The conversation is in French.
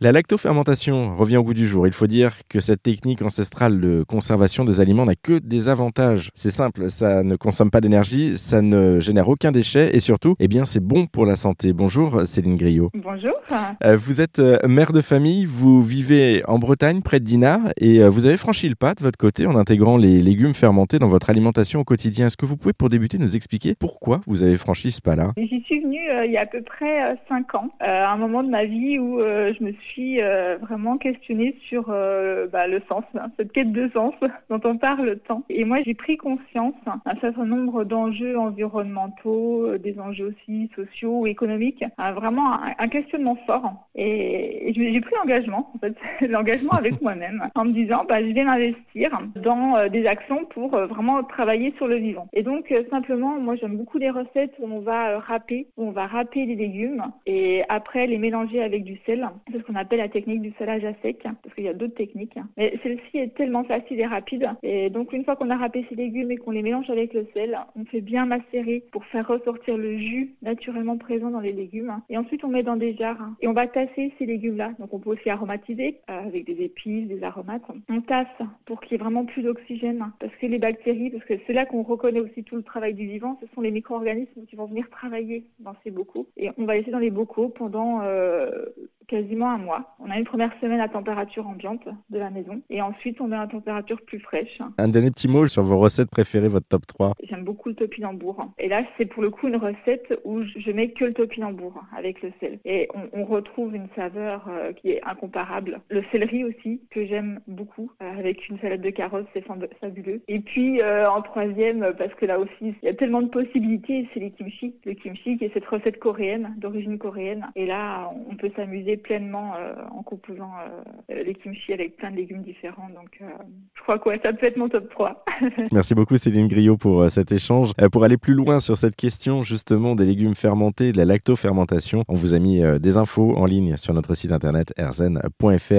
La lactofermentation revient au goût du jour. Il faut dire que cette technique ancestrale de conservation des aliments n'a que des avantages. C'est simple, ça ne consomme pas d'énergie, ça ne génère aucun déchet et surtout, eh bien, c'est bon pour la santé. Bonjour Céline Griot. Bonjour. Euh, vous êtes euh, mère de famille, vous vivez en Bretagne près de Dinard et euh, vous avez franchi le pas de votre côté en intégrant les légumes fermentés dans votre alimentation au quotidien. Est-ce que vous pouvez pour débuter nous expliquer pourquoi vous avez franchi ce pas-là? J'y suis venue il y a à peu près 5 ans, à un moment de ma vie où je me suis suis euh, vraiment questionnée sur euh, bah, le sens, hein, cette quête de sens dont on parle tant. Et moi, j'ai pris conscience d'un certain nombre d'enjeux environnementaux, euh, des enjeux aussi sociaux, économiques, vraiment un, questionnement fort. Et, j'ai pris l'engagement, en fait, l'engagement avec moi-même, en me disant, bah, je vais m'investir dans des actions pour vraiment travailler sur le vivant. Et donc, simplement, moi, j'aime beaucoup les recettes où on va râper, où on va râper les légumes et après les mélanger avec du sel. C'est ce qu'on appelle la technique du salage à sec, parce qu'il y a d'autres techniques. Mais celle-ci est tellement facile et rapide. Et donc, une fois qu'on a râpé ces légumes et qu'on les mélange avec le sel, on fait bien macérer pour faire ressortir le jus naturellement présent dans les légumes. Et ensuite, on met dans des jarres. Et on va tasser ces légumes-là. Donc, on peut aussi aromatiser euh, avec des épices, des aromates. On tasse pour qu'il y ait vraiment plus d'oxygène. Parce que les bactéries, parce que c'est là qu'on reconnaît aussi tout le travail du vivant, ce sont les micro-organismes qui vont venir travailler dans ces bocaux. Et on va laisser dans les bocaux pendant euh, quasiment un mois. On a une première semaine à température ambiante de la maison et ensuite on met à température plus fraîche. Un dernier petit mot sur vos recettes préférées, votre top 3 J'aime beaucoup le topinambour. Et là, c'est pour le coup une recette où je mets que le topinambour avec le sel. Et on, retrouve une saveur euh, qui est incomparable. Le céleri aussi, que j'aime beaucoup, euh, avec une salade de carottes, c'est fabuleux. Et puis euh, en troisième, parce que là aussi, il y a tellement de possibilités, c'est les kimchi. Le kimchi qui est cette recette coréenne, d'origine coréenne. Et là, on peut s'amuser pleinement euh, en composant euh, les kimchi avec plein de légumes différents. Donc, euh, je crois que ça peut être mon top 3. Merci beaucoup Céline Griot pour cet échange. pour aller plus loin sur cette question justement des légumes fermentés, de la lactofermentation, on vous a mis des infos en ligne sur notre site internet erzen.fr.